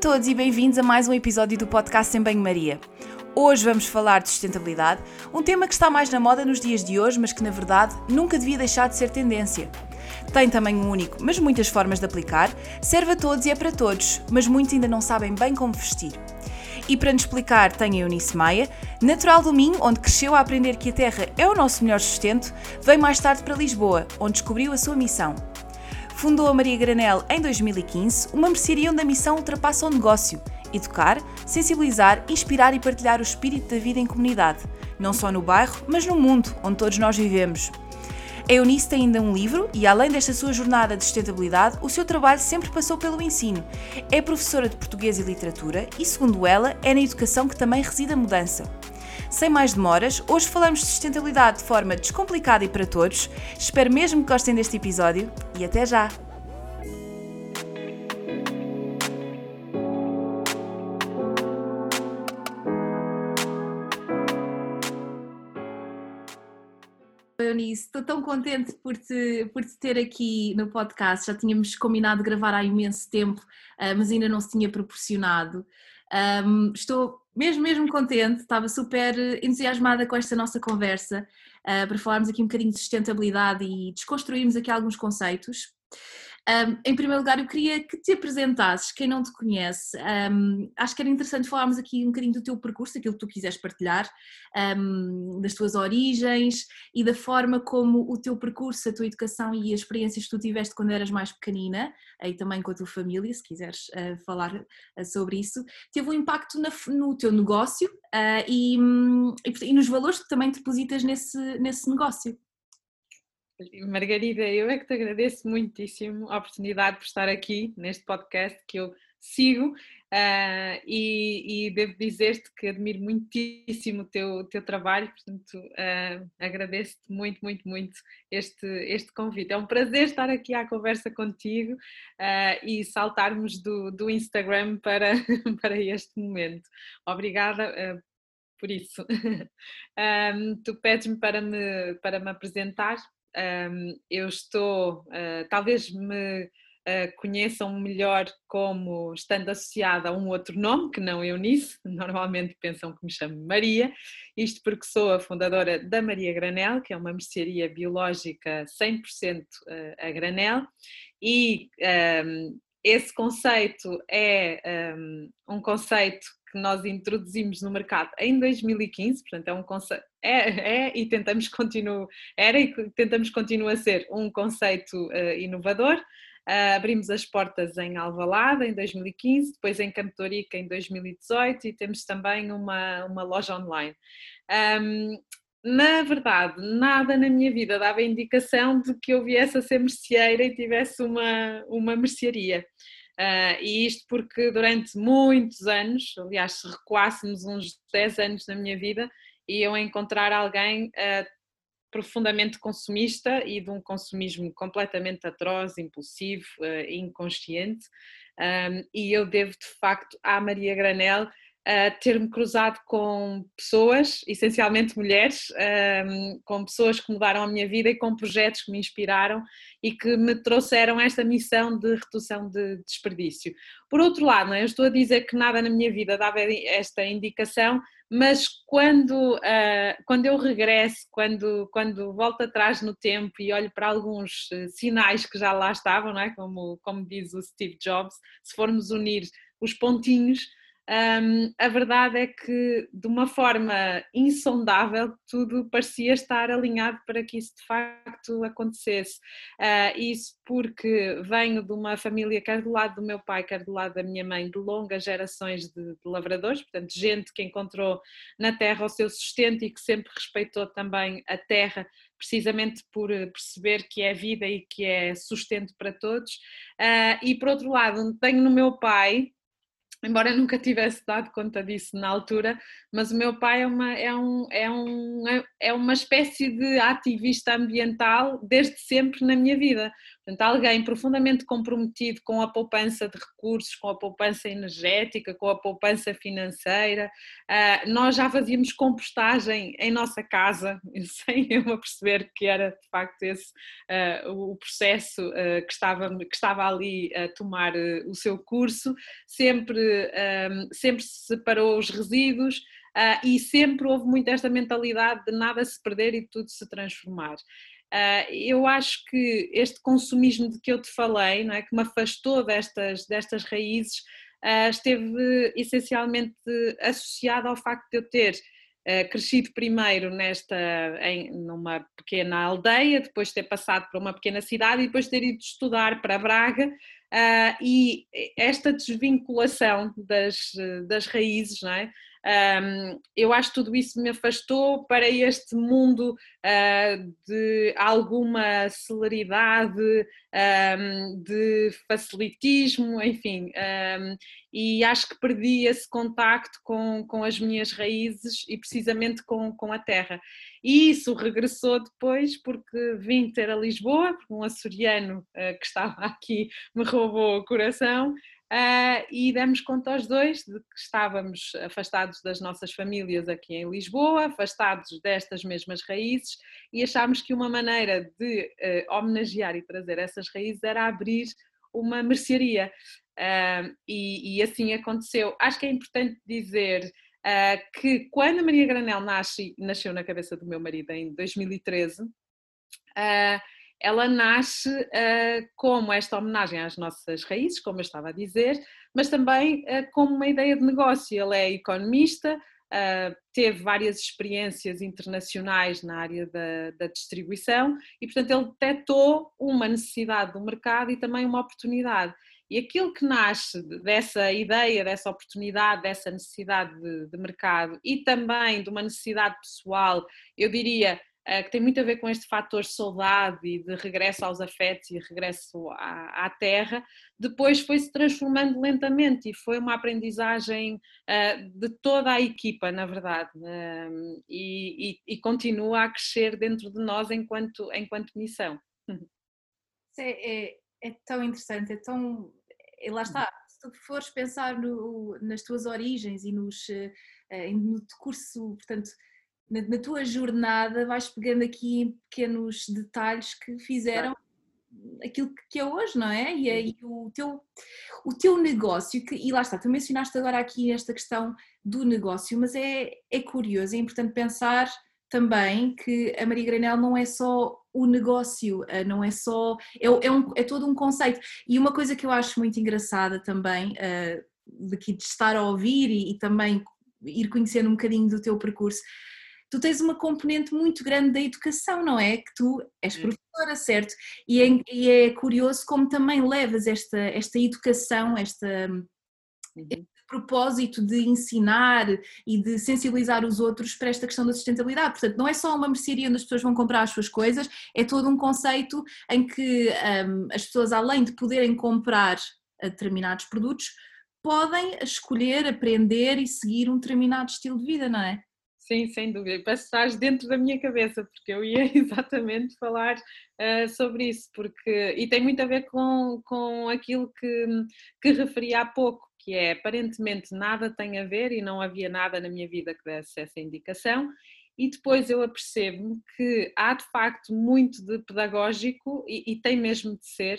Todos e bem-vindos a mais um episódio do podcast Em Banho-Maria. Hoje vamos falar de sustentabilidade, um tema que está mais na moda nos dias de hoje, mas que na verdade nunca devia deixar de ser tendência. Tem um único, mas muitas formas de aplicar, serve a todos e é para todos, mas muitos ainda não sabem bem como vestir. E para nos explicar, tem a Eunice Maia, natural do Minho, onde cresceu a aprender que a terra é o nosso melhor sustento, veio mais tarde para Lisboa, onde descobriu a sua missão, fundou a Maria Granel em 2015, uma mercearia onde a missão ultrapassa o negócio: educar, sensibilizar, inspirar e partilhar o espírito da vida em comunidade, não só no bairro, mas no mundo onde todos nós vivemos. A Eunice tem ainda um livro e, além desta sua jornada de sustentabilidade, o seu trabalho sempre passou pelo ensino. É professora de português e literatura e, segundo ela, é na educação que também reside a mudança. Sem mais demoras, hoje falamos de sustentabilidade de forma descomplicada e para todos. Espero mesmo que gostem deste episódio e até já! Eunice, estou tão contente por te, por te ter aqui no podcast. Já tínhamos combinado gravar há imenso tempo, ah, mas ainda não se tinha proporcionado. Estou mesmo, mesmo contente, estava super entusiasmada com esta nossa conversa uh, para falarmos aqui um bocadinho de sustentabilidade e desconstruirmos aqui alguns conceitos. Um, em primeiro lugar, eu queria que te apresentasses, quem não te conhece. Um, acho que era interessante falarmos aqui um bocadinho do teu percurso, aquilo que tu quiseres partilhar, um, das tuas origens e da forma como o teu percurso, a tua educação e as experiências que tu tiveste quando eras mais pequenina, e também com a tua família, se quiseres uh, falar uh, sobre isso, teve um impacto na, no teu negócio uh, e, hum, e, e nos valores que também depositas nesse, nesse negócio. Margarida, eu é que te agradeço muitíssimo a oportunidade por estar aqui neste podcast que eu sigo uh, e, e, devo dizer-te que admiro muitíssimo o teu, teu trabalho, portanto uh, agradeço-te muito, muito, muito este, este convite. É um prazer estar aqui à conversa contigo uh, e saltarmos do, do Instagram para, para este momento. Obrigada por isso. um, tu pedes-me para me, para me apresentar, um, eu estou, uh, talvez me uh, conheçam melhor como estando associada a um outro nome, que não Eunice, normalmente pensam que me chamo Maria, isto porque sou a fundadora da Maria Granel, que é uma mercearia biológica 100% a granel, e um, esse conceito é um, um conceito que nós introduzimos no mercado em 2015, portanto é um conceito, é, é, e tentamos continuar, era e tentamos continuar a ser um conceito uh, inovador. Uh, abrimos as portas em Alvalade em 2015, depois em Cantorica em 2018 e temos também uma, uma loja online. Um, na verdade, nada na minha vida dava indicação de que eu viesse a ser merceeira e tivesse uma, uma mercearia. Uh, e isto porque durante muitos anos, aliás, se recuássemos uns 10 anos na minha vida, iam encontrar alguém uh, profundamente consumista e de um consumismo completamente atroz, impulsivo, uh, inconsciente. Um, e eu devo de facto à Maria Granel uh, ter-me cruzado com pessoas, essencialmente mulheres, um, com pessoas que mudaram a minha vida e com projetos que me inspiraram e que me trouxeram esta missão de redução de desperdício. Por outro lado, é? eu estou a dizer que nada na minha vida dava esta indicação, mas quando, uh, quando eu regresso, quando, quando volto atrás no tempo e olho para alguns uh, sinais que já lá estavam, não é? como, como diz o Steve Jobs, se formos unir os pontinhos, um, a verdade é que, de uma forma insondável, tudo parecia estar alinhado para que isso de facto acontecesse. Uh, isso porque venho de uma família, quer do lado do meu pai, quer do lado da minha mãe, de longas gerações de, de lavradores, portanto, gente que encontrou na terra o seu sustento e que sempre respeitou também a terra precisamente por perceber que é vida e que é sustento para todos. Uh, e por outro lado, tenho no meu pai embora nunca tivesse dado conta disso na altura, mas o meu pai é uma, é um, é um, é uma espécie de ativista ambiental desde sempre na minha vida. Portanto, alguém profundamente comprometido com a poupança de recursos, com a poupança energética, com a poupança financeira. Uh, nós já fazíamos compostagem em nossa casa, sem eu me que era de facto esse uh, o processo uh, que, estava, que estava ali a tomar o seu curso. Sempre, sempre se separou os resíduos. Uh, e sempre houve muito esta mentalidade de nada se perder e tudo se transformar. Uh, eu acho que este consumismo de que eu te falei, não é, que me afastou destas, destas raízes, uh, esteve essencialmente associado ao facto de eu ter uh, crescido primeiro nesta, em, numa pequena aldeia, depois ter passado para uma pequena cidade e depois ter ido estudar para Braga. e esta desvinculação das, das raízes, não é? Um, eu acho que tudo isso me afastou para este mundo uh, de alguma celeridade, um, de facilitismo, enfim, um, e acho que perdi esse contacto com, com as minhas raízes e precisamente com, com a terra. E isso regressou depois porque vim ter a Lisboa, um açoriano uh, que estava aqui me roubou o coração. Uh, e demos conta aos dois de que estávamos afastados das nossas famílias aqui em Lisboa, afastados destas mesmas raízes, e achámos que uma maneira de uh, homenagear e trazer essas raízes era abrir uma mercearia. Uh, e, e, assim aconteceu. Acho que é importante dizer que quando Maria Granel nasce, nasceu na cabeça do meu marido em 2013, ela nasce uh, como esta homenagem às nossas raízes, como eu estava a dizer, mas também uh, como uma ideia de negócio. Ele é economista, uh, teve várias experiências internacionais na área da, da, distribuição e, portanto, ele detectou uma necessidade do mercado e também uma oportunidade. E aquilo que nasce dessa ideia, dessa oportunidade, dessa necessidade de, de mercado e também de uma necessidade pessoal, eu diria que tem muito a ver com este fator saudade e de regresso aos afetos e regresso à, à terra, depois foi se transformando lentamente e foi uma aprendizagem uh, de toda a equipa, na verdade, uh, e, e, e, continua a crescer dentro de nós enquanto, enquanto missão. É, é, é tão interessante, é tão. E lá está, se tu fores pensar no, nas tuas origens e nos, uh, no curso, portanto na, na, tua jornada vais pegando aqui em pequenos detalhes que fizeram claro. aquilo que é hoje, não é? E aí o teu, o teu negócio, que, e lá está, tu mencionaste agora aqui esta questão do negócio, mas é, é curioso, é importante pensar também que a Maria Granel não é só o negócio, eh, não é só, é, é, um, é todo um conceito. E uma coisa que eu acho muito engraçada também, uh, daqui de estar a ouvir e, e também ir conhecendo um bocadinho do teu percurso, tu tens uma componente muito grande da educação, não é? Que tu és professora, certo? E é, e é curioso como também levas esta, esta educação, esta, uhum. este propósito de ensinar e de sensibilizar os outros para esta questão da sustentabilidade. Portanto, não é só uma mercearia onde as pessoas vão comprar as suas coisas, é todo um conceito em que um, as pessoas, além de poderem comprar determinados produtos, podem escolher, aprender e seguir um determinado estilo de vida, não é? Sim, sem dúvida. Que estás dentro da minha cabeça, porque eu ia exatamente falar uh, sobre isso, porque e tem muito a ver com, com aquilo que, que referi há pouco, que é aparentemente nada tem a ver e não havia nada na minha vida que desse essa indicação. E depois eu apercebo-me que há de facto muito de pedagógico e, e tem mesmo de ser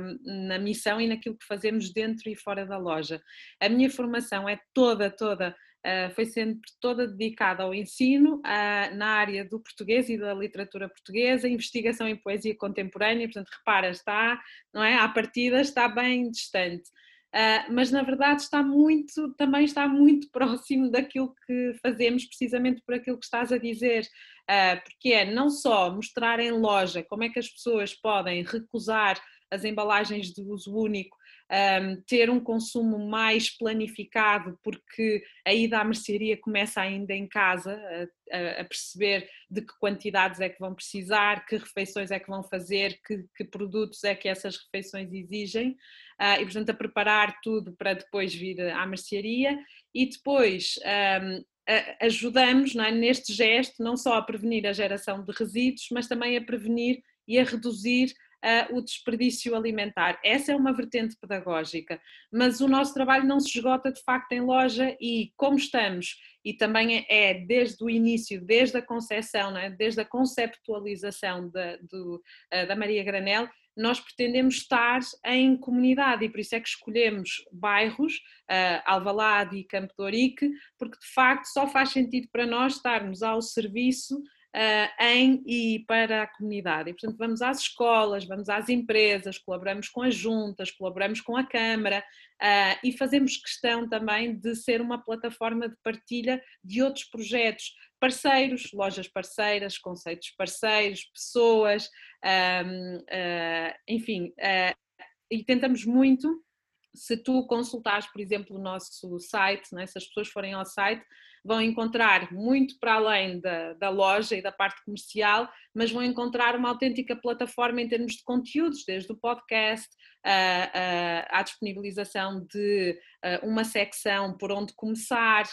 um, na missão e naquilo que fazemos dentro e fora da loja. A minha formação é toda, toda foi sempre toda dedicada ao ensino uh, na área do português e da literatura portuguesa, investigação em poesia contemporânea, portanto, repara, está, não é? À partida está bem distante. Uh, mas na verdade está muito, também está muito próximo daquilo que fazemos, precisamente por aquilo que estás a dizer, porque é não só mostrar em loja como é que as pessoas podem recusar as embalagens de uso único um, ter um consumo mais planificado, porque a ida à mercearia começa ainda em casa, a, a, perceber de que quantidades é que vão precisar, que refeições é que vão fazer, que, que produtos é que essas refeições exigem, uh, e portanto a preparar tudo para depois vir à mercearia e depois. Um, ajudamos é, neste gesto não só a prevenir a geração de resíduos, mas também a prevenir e a reduzir uh, o desperdício alimentar. Essa é uma vertente pedagógica, mas o nosso trabalho não se esgota de facto em loja e como estamos, e também é desde o início, desde a concepção, é? desde a conceptualização da, do, uh, da Maria Granel, nós pretendemos estar em comunidade e por isso é que escolhemos bairros, uh, Alvalade e Campo de Ourique, porque de facto só faz sentido para nós estarmos ao serviço uh, em e para a comunidade. E, portanto, vamos às escolas, vamos às empresas, colaboramos com as juntas, colaboramos com a Câmara uh, e fazemos questão também de ser uma plataforma de partilha de outros projetos, parceiros, lojas parceiras, conceitos parceiros, pessoas, uh, enfim, e tentamos muito se tu consultares, por exemplo, o nosso site, né, se as pessoas forem ao site, vão encontrar muito para além da, da, loja e da parte comercial, mas vão encontrar uma autêntica plataforma em termos de conteúdos, desde o podcast, à disponibilização de uma secção por onde começar.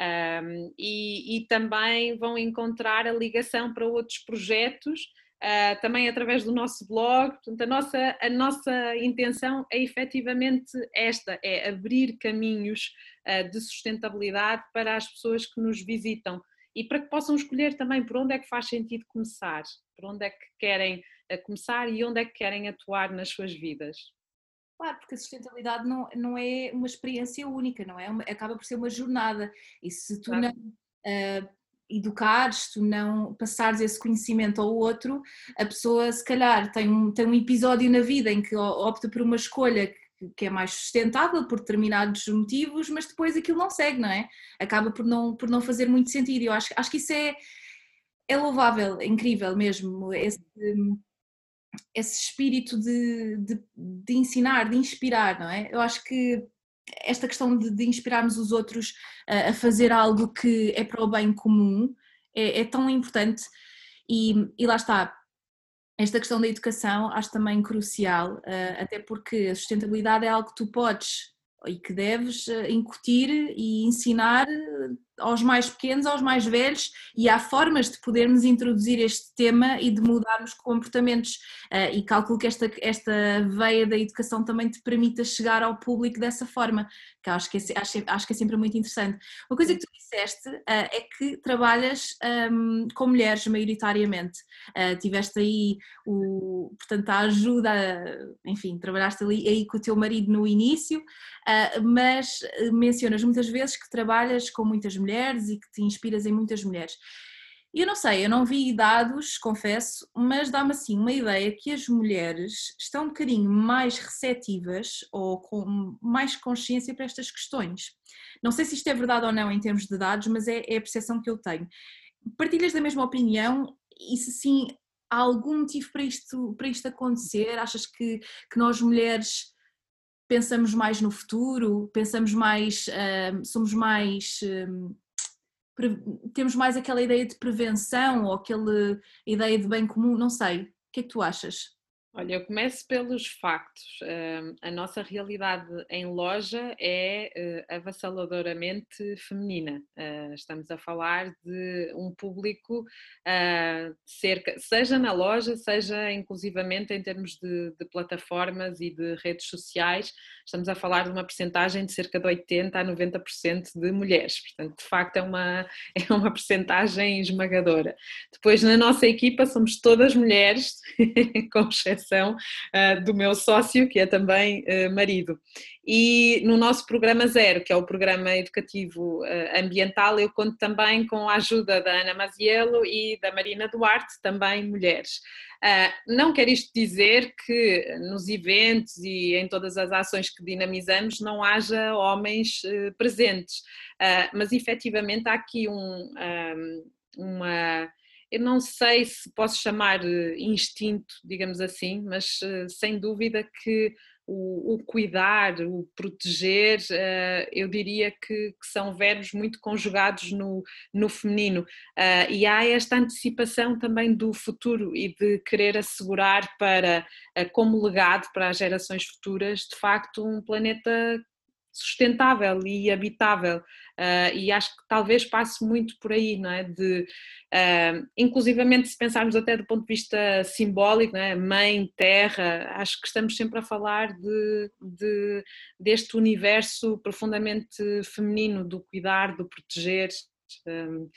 Um, e, e, também vão encontrar a ligação para outros projetos uh, também através do nosso blog. Portanto, a nossa, a nossa intenção é efetivamente esta: é abrir caminhos uh, de sustentabilidade para as pessoas que nos visitam e para que possam escolher também por onde é que faz sentido começar, por onde é que querem ah, começar e onde é que querem atuar nas suas vidas. Claro, porque a sustentabilidade não, não é uma experiência única, não é? acaba por ser uma jornada. E se tu claro. não uh, educares, tu não passares esse conhecimento ao outro, a pessoa se calhar tem um, tem um episódio na vida em que opta por uma escolha que, que é mais sustentável por determinados motivos, mas depois aquilo não segue, não é? Acaba por não, por não fazer muito sentido. Eu acho, acho que isso é, é louvável, é incrível mesmo, esse, esse espírito de, de, de ensinar, de inspirar, não é? Eu acho que esta questão de, de inspirarmos os outros a, a, fazer algo que é para o bem comum é, é tão importante e, e, lá está. Esta questão da educação acho também crucial, até porque a sustentabilidade é algo que tu podes e que deves incutir e ensinar aos mais pequenos, aos mais velhos, e há formas de podermos introduzir este tema e de mudarmos comportamentos. Uh, e calculo que esta, esta veia da educação também te permita chegar ao público dessa forma, que acho que é, acho, acho que é sempre muito interessante. Uma coisa que tu disseste uh, é que trabalhas um, com mulheres maioritariamente. Uh, tiveste aí o, portanto, a ajuda, enfim, trabalhaste ali aí com o teu marido no início, mas mencionas muitas vezes que trabalhas com muitas mulheres e que te inspiras em muitas mulheres. Eu não sei, eu não vi dados, confesso, mas dá-me assim uma ideia que as mulheres estão um bocadinho mais receptivas ou com mais consciência para estas questões. Não sei se isto é verdade ou não em termos de dados, mas é, é a percepção que eu tenho. Partilhas da mesma opinião e se sim, há algum motivo para isto, para isto acontecer? Achas que, que nós mulheres pensamos mais no futuro, pensamos mais, uh, somos mais. Uh, temos mais aquela ideia de prevenção ou aquela ideia de bem comum, não sei. O que é que tu achas? Olha, eu começo pelos factos. a nossa realidade em loja é eh, avassaladoramente feminina. Ah, estamos a falar de um público ah, cerca, seja na loja, seja inclusivamente em termos de, de, plataformas e de redes sociais, estamos a falar de uma percentagem de cerca de 80 a 90% de mulheres. Portanto, de facto, é uma, é uma percentagem esmagadora. Depois, na nossa equipa, somos todas mulheres, com exceção uh, do meu sócio, que é também uh, marido. E no nosso programa Zero, que é o programa educativo uh, ambiental, eu conto também com a ajuda da Ana Maziello e da Marina Duarte, também mulheres. Uh, não quer isto dizer que nos eventos e em todas as ações que dinamizamos não haja homens uh, presentes, mas efetivamente há aqui um, um, uma eu não sei se posso chamar instinto, digamos assim, mas sem dúvida que o, o cuidar, o proteger, uh, eu diria que, que, são verbos muito conjugados no, no feminino. Uh, e há esta antecipação também do futuro e de querer assegurar para, uh, como legado para as gerações futuras, de facto, um planeta sustentável e habitável. Uh, e acho que talvez passe muito por aí, não é? De, uh, inclusivamente se pensarmos até do ponto de vista simbólico, é? mãe, terra, acho que estamos sempre a falar de, de, deste universo profundamente feminino, do cuidar, do proteger. Um,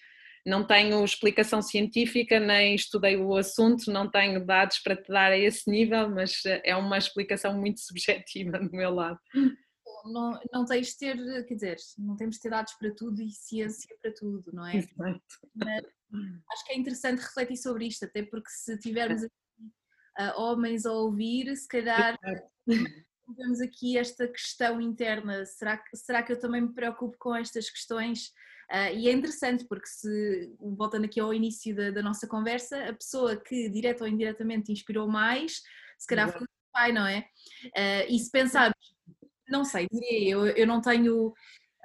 não tenho explicação científica, nem estudei o assunto, não tenho dados para te dar a esse nível, mas é uma explicação muito subjetiva do meu lado não, não tens de ter, quer dizer, não temos de ter dados para tudo e ciência para tudo, não é? Exato. Mas acho que é interessante refletir sobre isto, até porque se tivermos aqui, uh, homens a ouvir, se calhar temos aqui esta questão interna, será que, será que eu também me preocupo com estas questões? Uh, e é interessante porque se, voltando aqui ao início da, da, nossa conversa, a pessoa que direta ou indiretamente inspirou mais, se calhar foi o pai, não é? Uh, e se pensarmos não sei, diria eu, eu não tenho.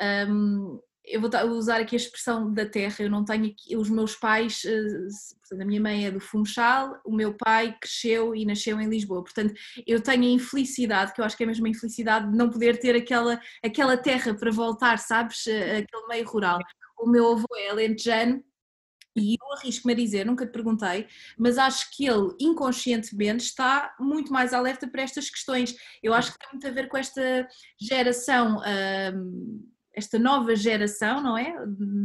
Um, eu vou usar aqui a expressão da terra, eu não tenho aqui, os meus pais, eh, portanto, a minha mãe é do Funchal, o meu pai cresceu e nasceu em Lisboa, portanto, eu tenho a infelicidade, que eu acho que é mesmo a infelicidade de não poder ter aquela, aquela terra para voltar, sabes, aquele meio rural. O meu avô é alentejano, e eu arrisco-me a dizer, nunca te perguntei, mas acho que ele inconscientemente está muito mais alerta para estas questões. Eu acho que tem muito a ver com esta geração, esta nova geração, não é?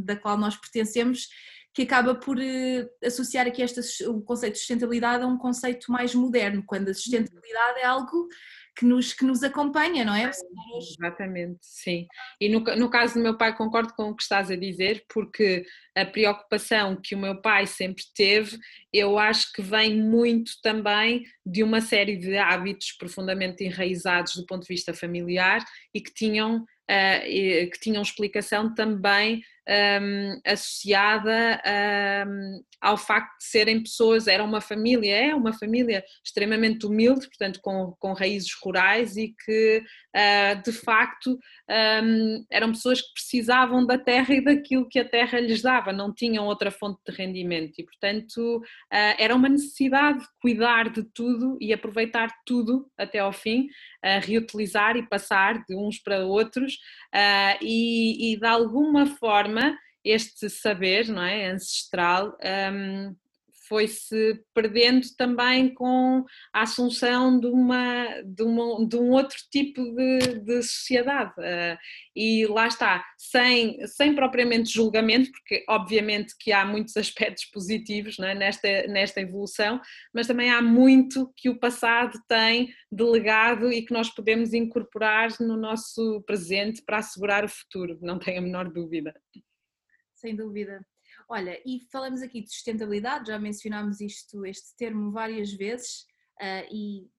Da qual nós pertencemos, que acaba por eh, associar aqui esta, o conceito de sustentabilidade a um conceito mais moderno, quando a sustentabilidade é algo que nos, que nos acompanha, não é? Exatamente, sim. E no, no caso do meu pai, concordo com o que estás a dizer, porque a preocupação que o meu pai sempre teve, eu acho que vem muito também de uma série de hábitos profundamente enraizados do ponto de vista familiar e que tinham uh, que tinham explicação também um, associada um, ao facto de serem pessoas, era uma família, é uma família extremamente humilde, portanto com, com raízes rurais e que uh, de facto um, eram pessoas que precisavam da terra e daquilo que a terra lhes dava, não tinham outra fonte de rendimento. E portanto uh, era uma necessidade de cuidar de tudo e aproveitar tudo até ao fim, uh, reutilizar e passar de uns para outros e, e de alguma forma este saber não é, ancestral um, foi-se perdendo também com a assunção de, uma, de, uma, de um outro tipo de, de sociedade. Uh, e lá está, sem, sem propriamente julgamento, porque obviamente que há muitos aspectos positivos é, nesta, nesta evolução, mas também há muito que o passado tem de legado e que nós podemos incorporar no nosso presente para assegurar o futuro, não tenho a menor dúvida sem dúvida. Olha, e falamos aqui de sustentabilidade, já mencionámos isto, este termo várias vezes, uh, e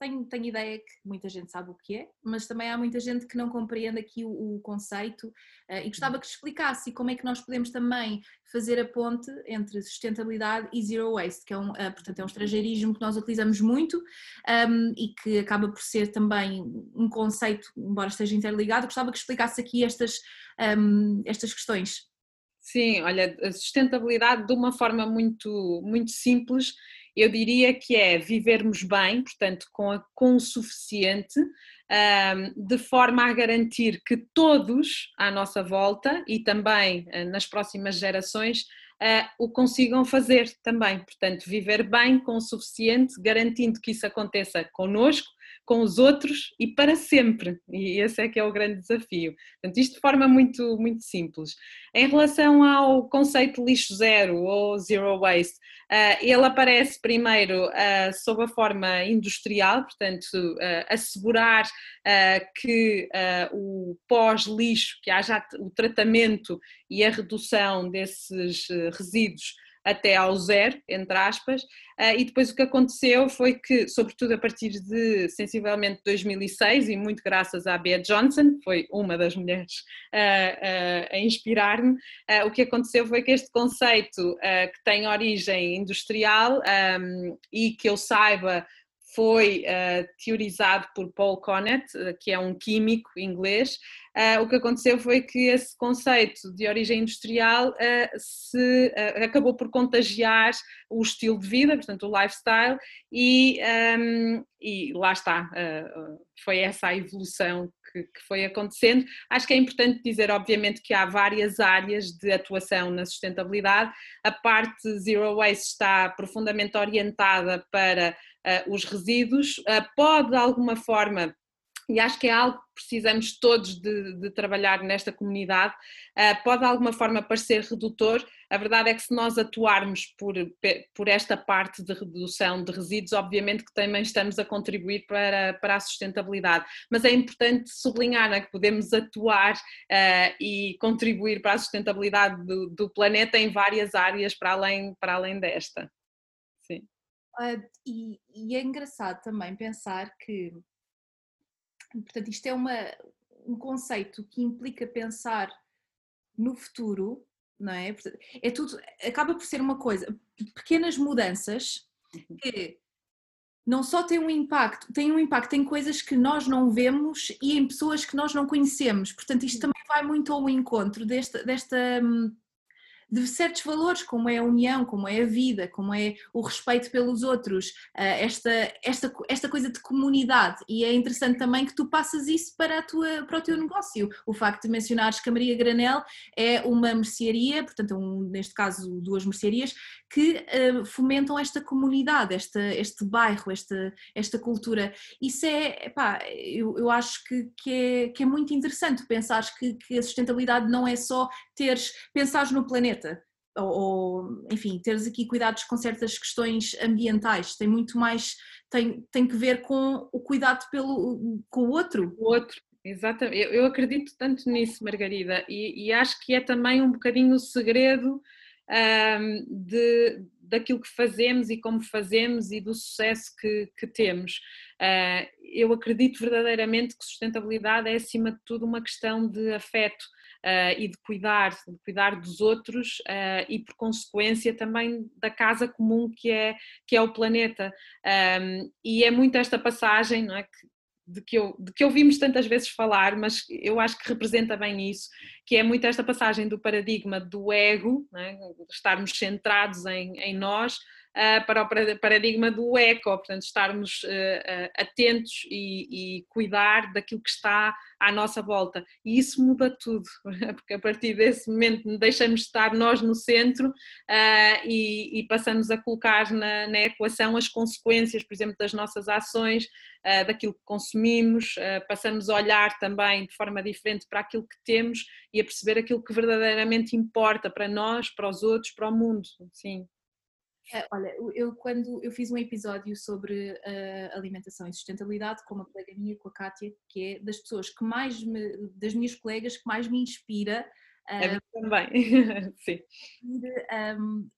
tenho, tenho ideia que muita gente sabe o que é, mas também há muita gente que não compreende aqui o, o conceito uh, e gostava que explicasse como é que nós podemos também fazer a ponte entre sustentabilidade e zero waste, que é um, uh, portanto, é um estrangeirismo que nós utilizamos muito um, e que acaba por ser também um conceito, embora esteja interligado, gostava que explicasse aqui estas, um, estas questões. Sim, olha, a sustentabilidade de uma forma muito, muito simples, eu diria que é vivermos bem, portanto, com, a, com o suficiente, de forma a garantir que todos à nossa volta e também ah, nas próximas gerações uh, o consigam fazer também. Portanto, viver bem com o suficiente, garantindo que isso aconteça connosco, com os outros e para sempre. E esse é que é o grande desafio. Portanto, isto de forma muito, muito simples. Em relação ao conceito lixo zero ou zero waste, uh, ele aparece primeiro uh, sob a forma industrial, portanto, uh, assegurar que o pós-lixo, que haja o tratamento e a redução desses resíduos até ao zero, entre aspas, uh, e depois o que aconteceu foi que, sobretudo a partir de sensivelmente 2006, e muito graças à Bea Johnson, foi uma das mulheres uh, a inspirar-me, o que aconteceu foi que este conceito que tem origem industrial e que eu saiba foi uh, teorizado por Paul Connet, uh, que é um químico inglês. Uh, o que aconteceu foi que esse conceito de origem industrial se, acabou por contagiar o estilo de vida, portanto, o lifestyle, e, um, e lá está, foi essa a evolução que, que, foi acontecendo. Acho que é importante dizer, obviamente, que há várias áreas de atuação na sustentabilidade. A parte Zero Waste está profundamente orientada para uh, os resíduos, uh, pode de alguma forma e acho que é algo que precisamos todos de, de trabalhar nesta comunidade. Uh, pode de alguma forma parecer redutor, a verdade é que se nós atuarmos por, por esta parte de redução de resíduos, obviamente que também estamos a contribuir para, para a sustentabilidade, mas é importante sublinhar né, que podemos atuar uh, e contribuir para a sustentabilidade do, do planeta em várias áreas para além, para além desta. Uh, e, e, é engraçado também pensar que, portanto, isto é uma, um conceito que implica pensar no futuro, não é? É tudo, acaba por ser uma coisa, pequenas mudanças uhum. que não só têm um impacto, têm um impacto em coisas que nós não vemos e em pessoas que nós não conhecemos. Portanto, isto também vai muito ao encontro desta, desta hum, de certos valores, como é a união, como é a vida, como é o respeito pelos outros, eh, esta, esta, esta coisa de comunidade. E é interessante também que tu passas isso para, a tua, para o teu negócio. O facto de mencionares que a Maria Granel é uma mercearia, portanto, um, neste caso, duas mercearias, que uh, fomentam esta comunidade, esta, este bairro, esta, esta cultura. Isso é, pá, eu, eu acho que, que, é, que é muito interessante pensar que, que a sustentabilidade não é só teres, pensares no planeta, ou, enfim, teres aqui cuidados com certas questões ambientais, tem muito mais, tem, tem que ver com o cuidado pelo, com o outro. O outro, exatamente, eu, eu acredito tanto nisso, Margarida, e, e, acho que é também um bocadinho o segredo um, de, daquilo que fazemos e como fazemos e do sucesso que, que temos. Uh, eu acredito verdadeiramente que sustentabilidade é, acima de tudo, uma questão de afeto. Uh, e de cuidar, de cuidar dos outros uh, e por consequência também da casa comum que é, que é o planeta. Um, e é muito esta passagem não é, que, de que, eu, de que ouvimos tantas vezes falar, mas eu acho que representa bem isso, que é muito esta passagem do paradigma do ego, né, estarmos centrados em, em nós, para o paradigma do eco, portanto, estarmos uh, atentos e, e, cuidar daquilo que está à nossa volta. E isso muda tudo, porque a partir desse momento deixamos de estar nós no centro e, e, passamos a colocar na, na, equação as consequências, por exemplo, das nossas ações, daquilo que consumimos, passamos a olhar também de forma diferente para aquilo que temos e a perceber aquilo que verdadeiramente importa para nós, para os outros, para o mundo. Sim. É, olha, eu quando eu fiz um episódio sobre uh, alimentação e sustentabilidade com uma colega minha, com a Kátia, que é das pessoas que mais me, das minhas colegas que mais me inspira. Uh, é também, sim. De, um,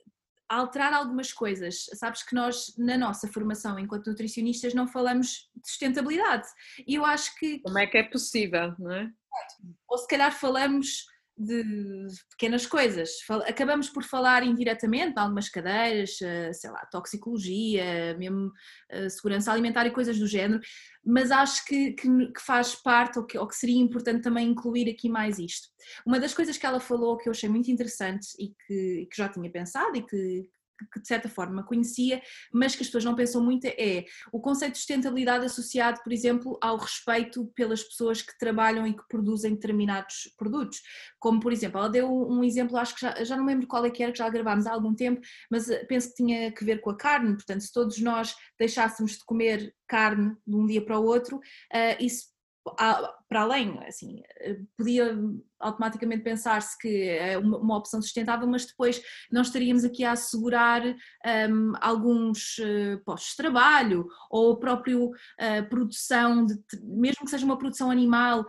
alterar algumas coisas. Sabes que nós, na nossa formação enquanto nutricionistas, não falamos de sustentabilidade. E eu acho que. Como é que é possível, não é? Ou se calhar falamos de pequenas coisas. Acabamos por falar indiretamente de algumas cadeiras, eh, sei lá, toxicologia, mesmo eh, segurança alimentar e coisas do género, mas acho que, que, que faz parte ou que, ou que, seria importante também incluir aqui mais isto. Uma das coisas que ela falou que eu achei muito interessante e que, que já tinha pensado e que, que de certa forma conhecia, mas que as pessoas não pensam muito, é o conceito de sustentabilidade associado, por exemplo, ao respeito pelas pessoas que trabalham e que produzem determinados produtos. Como, por exemplo, ela deu um exemplo, acho que já, já não lembro qual é que era, que já gravámos há algum tempo, mas eh, penso que tinha que ver com a carne, portanto, se todos nós deixássemos de comer carne de um dia para o outro, uh, isso para além, assim, podia automaticamente pensar-se que é uma opção sustentável, mas depois nós estaríamos aqui a assegurar um, alguns uh, postos de trabalho ou a própria uh, produção, de, mesmo que seja uma produção animal,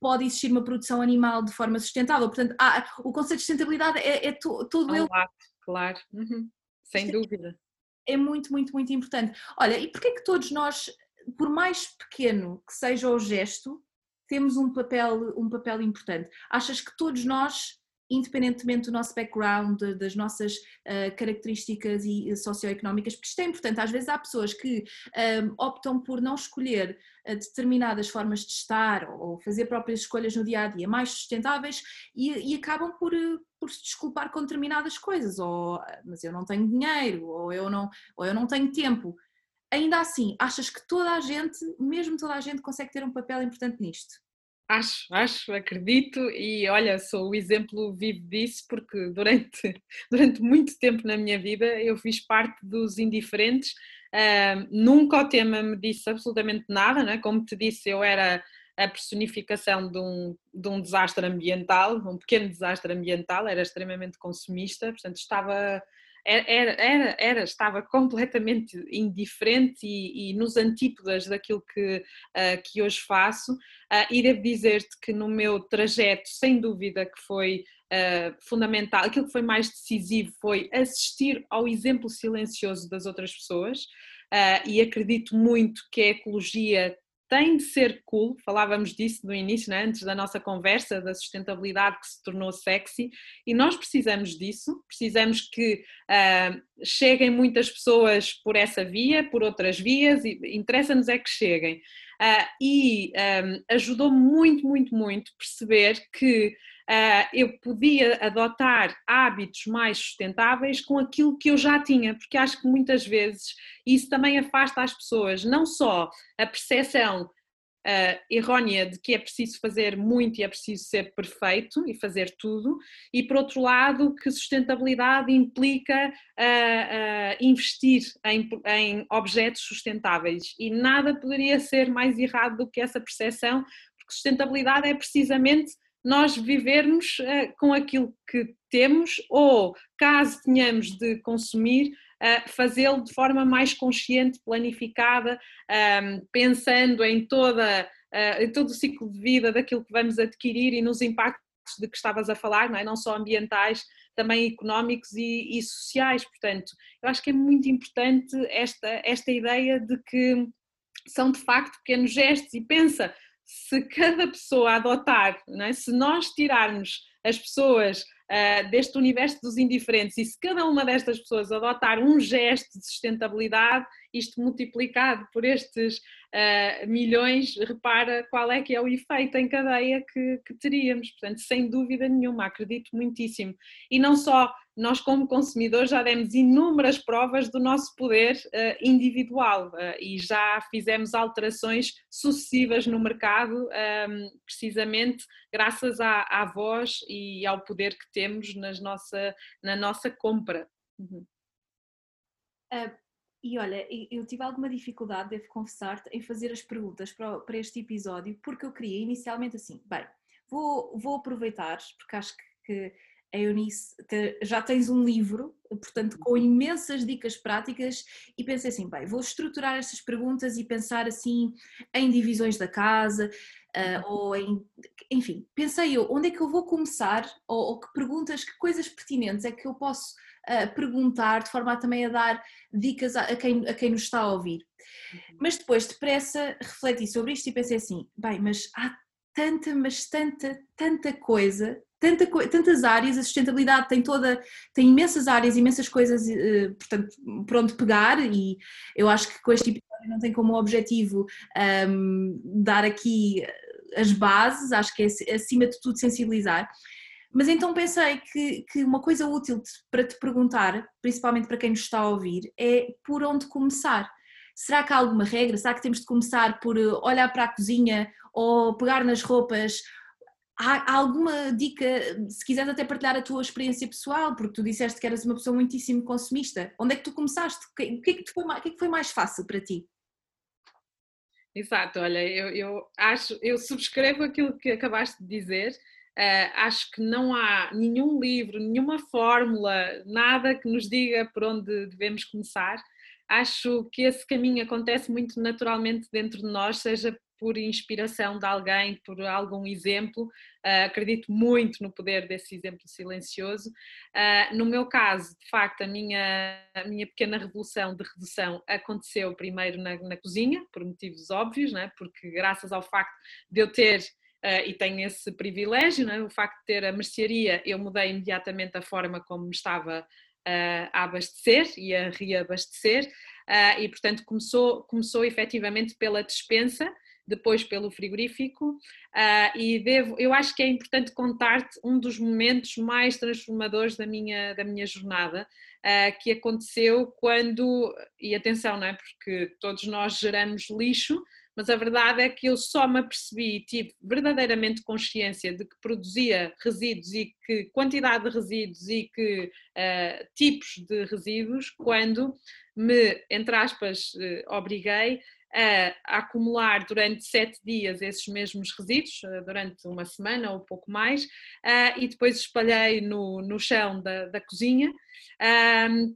pode existir uma produção animal de forma sustentável. Portanto, há, o conceito de sustentabilidade é, é to, todo ele. Claro, claro. Uhum. sem dúvida. É muito, muito, muito importante. Olha, e porquê que todos nós por mais pequeno que seja o gesto, temos um papel, um papel importante. Achas que todos nós, independentemente do nosso background, das nossas uh, características e, socioeconómicas, porque isto é importante, às vezes há pessoas que um, eh, optam por não escolher uh, determinadas formas de estar ou fazer próprias escolhas no dia a dia mais sustentáveis e, e acabam por, por se desculpar com determinadas coisas, ou mas eu não tenho dinheiro, ou eu não, ou eu não tenho tempo ainda assim, achas que toda a gente, mesmo toda a gente, consegue ter um papel importante nisto? Acho, acho, acredito e olha, sou o exemplo vivo disso porque durante, durante muito tempo na minha vida eu fiz parte dos indiferentes, uh, nunca o tema me disse absolutamente nada, né? como te disse, eu era a personificação de um, de um desastre ambiental, um pequeno desastre ambiental, era extremamente consumista, portanto estava era, era, era, estava completamente indiferente e, e nos antípodas daquilo que, uh, que hoje faço, uh, e devo dizer-te que no meu trajeto, sem dúvida que foi uh, fundamental, aquilo que foi mais decisivo foi assistir ao exemplo silencioso das outras pessoas, e acredito muito que a ecologia tem de ser cool, falávamos disso no início, né? antes da nossa conversa, da sustentabilidade que se tornou sexy, e nós precisamos disso, precisamos que uh, cheguem muitas pessoas por essa via, por outras vias, e interessa-nos é que cheguem. Uh, e um, ajudou muito, muito, muito perceber que uh, eu podia adotar hábitos mais sustentáveis com aquilo que eu já tinha, porque acho que muitas vezes isso também afasta as pessoas, não só a percepção Uh, errónea de que é preciso fazer muito e é preciso ser perfeito e fazer tudo, e por outro lado, que sustentabilidade implica uh, uh, investir em, em, objetos sustentáveis. E nada poderia ser mais errado do que essa percepção, porque sustentabilidade é precisamente nós vivermos uh, com aquilo que temos ou, caso tenhamos de consumir, uh, fazê-lo de forma mais consciente, planificada, um, pensando em, toda, uh, em todo o ciclo de vida daquilo que vamos adquirir e nos impactos de que estavas a falar, não, é? não só ambientais, também económicos e, e, sociais. Portanto, eu acho que é muito importante esta, esta ideia de que são de facto pequenos gestos e pensa se cada pessoa adotar, é? se nós tirarmos as pessoas uh, deste universo dos indiferentes. E se cada uma destas pessoas adotar um gesto de sustentabilidade, isto multiplicado por estes uh, milhões, repara qual é que é o efeito em cadeia que, que teríamos. Portanto, sem dúvida nenhuma, acredito muitíssimo. E não só nós, como consumidores, já demos inúmeras provas do nosso poder uh, individual uh, e já fizemos alterações sucessivas no mercado, um, ehm, precisamente graças à, à, voz e ao poder que temos nas nossa, na nossa compra. Uhum. Uh, e olha, eu tive alguma dificuldade, devo confessar-te, em fazer as perguntas para, para este episódio, porque eu queria inicialmente assim, bem, vou, vou aproveitar, porque acho que, a Eunice já tens um livro, portanto, com imensas dicas práticas, e pensei assim: bem, vou estruturar estas perguntas e pensar assim em divisões da casa, uh, ou em. Enfim, pensei eu, onde é que eu vou começar, ou, ou que perguntas, que coisas pertinentes é que eu posso uh, perguntar, de forma a também a dar dicas a, a, quem, a quem nos está a ouvir. Uhum. Mas depois, depressa, refleti sobre isto e pensei assim: bem, mas há tanta, mas tanta, tanta coisa tanta, tantas áreas, a sustentabilidade tem toda, tem imensas áreas, imensas coisas, eh, portanto, por onde pegar e eu acho que com este episódio não tem como objetivo um, dar aqui as bases, acho que é acima de tudo sensibilizar, Mas então pensei que, que uma coisa útil para te perguntar, principalmente para quem nos está a ouvir, é por onde começar. Será que há alguma regra? Será que temos de começar por eh, olhar para a cozinha ou pegar nas roupas? Há alguma dica, se quiseres até partilhar a tua experiência pessoal, porque tu disseste que eras uma pessoa muitíssimo consumista. Onde é que tu começaste? O que é que foi, o que é que foi mais fácil para ti? Exato, olha, eu, eu acho, eu subscrevo aquilo que acabaste de dizer. Uh, acho que não há nenhum livro, nenhuma fórmula, nada que nos diga por onde devemos começar. Acho que esse caminho acontece muito naturalmente dentro de nós, seja por inspiração de alguém, por algum exemplo. Uh, acredito muito no poder desse exemplo silencioso. Uh, no meu caso, de facto, a minha, a minha pequena revolução de redução aconteceu primeiro na, na cozinha, por motivos óbvios, né? porque graças ao facto de eu ter Uh, e tenho esse privilégio, é? o facto de ter a mercearia, eu mudei imediatamente a forma como me estava uh, a abastecer e a reabastecer, uh, e portanto começou, começou efetivamente pela dispensa, depois pelo frigorífico, e devo, eu acho que é importante contar-te um dos momentos mais transformadores da minha, da minha jornada, que aconteceu quando, e atenção, não é? Porque todos nós geramos lixo, mas a verdade é que eu só me apercebi e tive verdadeiramente consciência de que produzia resíduos e que quantidade de resíduos e que uh, tipos de resíduos quando me, entre aspas, uh, obriguei a acumular durante sete dias esses mesmos resíduos, eh, durante uma semana ou pouco mais, e depois espalhei no, no chão da, da cozinha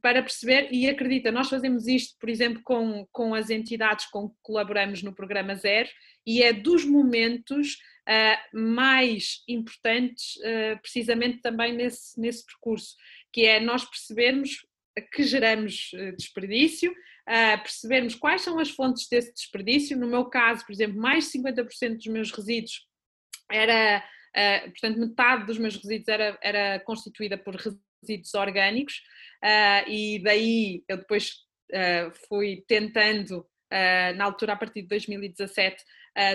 para perceber, e acredita, nós fazemos isto, por exemplo, com, com as entidades com que colaboramos no programa Zero, e é dos momentos uh, mais importantes, precisamente também nesse, nesse percurso, que é nós percebermos que geramos desperdício, uh, percebermos quais são as fontes desse desperdício. No meu caso, por exemplo, mais de 50% dos meus resíduos era, uh, portanto, metade dos meus resíduos era, era constituída por resíduos orgânicos, uh, e daí eu depois fui tentando, na altura, a partir de 2017,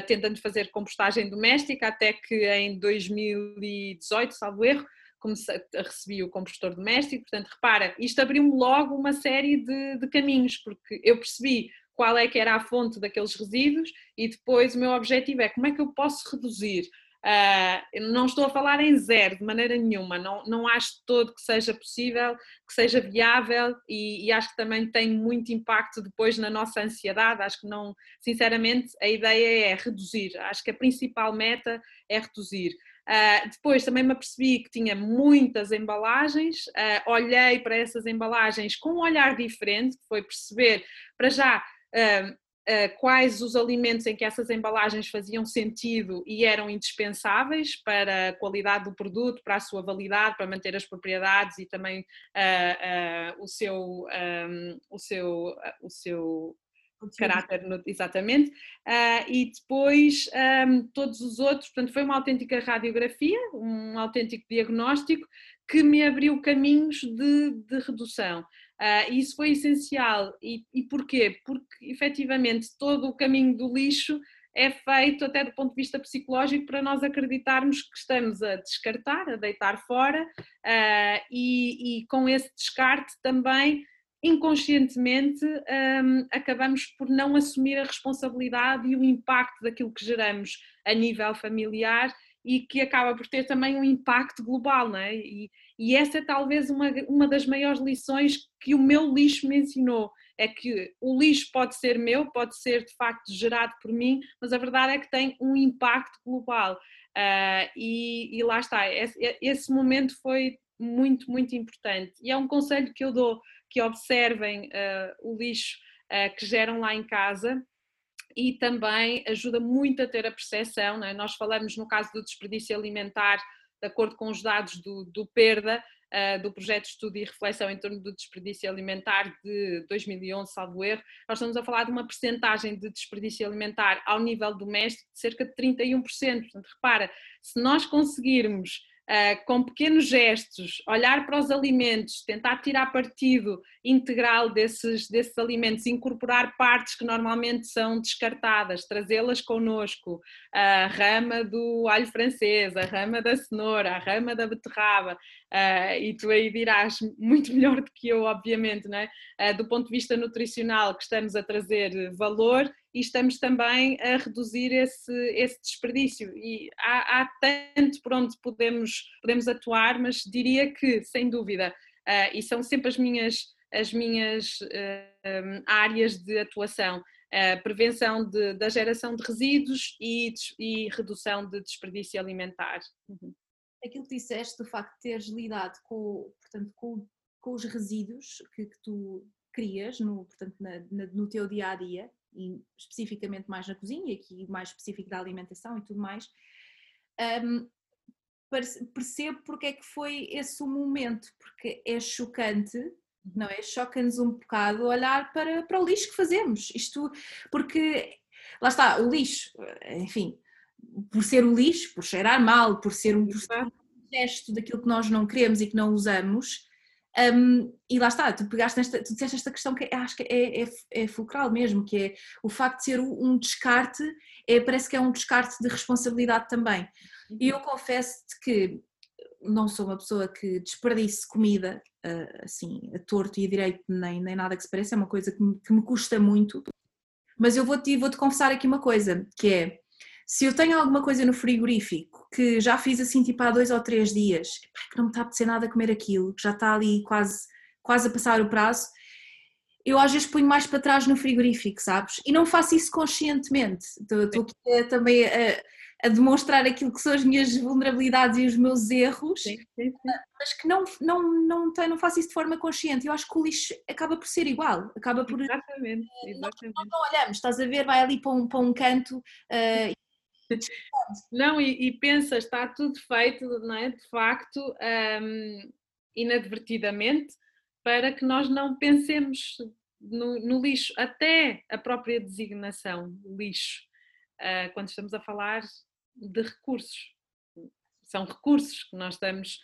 tentando fazer compostagem doméstica, até que em 2018, salvo erro, comecei, recebi o compostor doméstico, portanto, repara, isto abriu-me logo uma série de, de caminhos, porque eu percebi qual é que era a fonte daqueles resíduos e depois o meu objetivo é como é que eu posso reduzir. Uh, não estou a falar em zero de maneira nenhuma, não, não acho todo que seja possível, que seja viável e, e, acho que também tem muito impacto depois na nossa ansiedade. Acho que não, sinceramente, a ideia é reduzir. Acho que a principal meta é reduzir. Uh, depois também me apercebi que tinha muitas embalagens, uh, olhei para essas embalagens com um olhar diferente, que foi perceber, para já, uh, quais os alimentos em que essas embalagens faziam sentido e eram indispensáveis para a qualidade do produto, para a sua validade, para manter as propriedades e também o seu, um, o seu, o seu caráter, exatamente, uh, e depois um, todos os outros, portanto foi uma autêntica radiografia, um autêntico diagnóstico que me abriu caminhos de, de redução. Uh, isso foi essencial. E, e porquê? Porque efetivamente todo o caminho do lixo é feito até do ponto de vista psicológico para nós acreditarmos que estamos a descartar, a deitar fora uh, e, e com esse descarte também inconscientemente um, acabamos por não assumir a responsabilidade e o impacto daquilo que geramos a nível familiar e que acaba por ter também um impacto global, não é? E, e essa é talvez uma, uma das maiores lições que o meu lixo me ensinou, é que o lixo pode ser meu, pode ser de facto gerado por mim, mas a verdade é que tem um impacto global. Uh, e, e, lá está, esse, esse momento foi muito, muito importante. E é um conselho que eu dou que observem uh, o lixo uh, que geram lá em casa e também ajuda muito a ter a percepção. É? Nós falamos no caso do desperdício alimentar, de acordo com os dados do, do PERDA, uh, do projeto de estudo e reflexão em torno do desperdício alimentar de 2011, salvo erro, nós estamos a falar de uma percentagem de desperdício alimentar ao nível doméstico de cerca de 31%. Portanto, repara, se nós conseguirmos uh, com pequenos gestos, olhar para os alimentos, tentar tirar partido integral desses, desses alimentos, incorporar partes que normalmente são descartadas, trazê-las connosco, a rama do alho francês, a rama da cenoura, a rama da beterraba, uh, e tu aí dirás muito melhor do que eu, obviamente, não é? Uh, do ponto de vista nutricional, que estamos a trazer valor e estamos também a reduzir esse, esse desperdício. E há, há tanto por onde podemos, podemos atuar, mas diria que, sem dúvida, uh, e são sempre as minhas, as minhas áreas de atuação. Prevenção de, da geração de resíduos e, e redução de desperdício alimentar. Uhum. Aquilo que disseste, do facto de teres lidado com, portanto, com, com os resíduos que, que tu crias no, portanto, na, na, no teu dia a dia, e especificamente mais na cozinha, aqui mais específico da alimentação e tudo mais, um, percebo porque é que foi esse o momento, porque é chocante, não é? Choca-nos um bocado olhar para, para o lixo que fazemos. Isto, porque lá está, o lixo, enfim, por ser o lixo, por cheirar mal, por ser um, gesto daquilo que nós não queremos e que não usamos, um, e lá está, tu pegaste nesta, tu disseste esta questão que acho que é, é, é fulcral mesmo, que é o facto de ser um descarte, é, parece que é um descarte de responsabilidade também. E eu confesso-te que não sou uma pessoa que desperdice comida uh, assim, a torto e a direito, nem, nem nada que se pareça, é uma coisa que me, que me custa muito. Mas eu vou-te vou -te confessar aqui uma coisa, que é, se eu tenho alguma coisa no frigorífico que já fiz assim tipo há dois ou três dias, que não me está a apetecer nada a comer aquilo, que já está ali quase, quase a passar o prazo, eu às vezes ponho mais para trás no frigorífico, sabes? E não faço isso conscientemente. Estou, estou aqui também a, a, demonstrar aquilo que são as minhas vulnerabilidades e os meus erros, sim, sim, sim. mas que não, não, não, tenho, não faço isso de forma consciente. Eu acho que o lixo acaba por ser igual, acaba por. Exatamente, exatamente. Nós não olhamos, estás a ver, vai ali para um, para um canto uh, não, e, e pensa, está tudo feito, não é? De facto, um, inadvertidamente, para que nós não pensemos no, no, lixo, até a própria designação, lixo, uh, quando estamos a falar de recursos. São recursos que nós estamos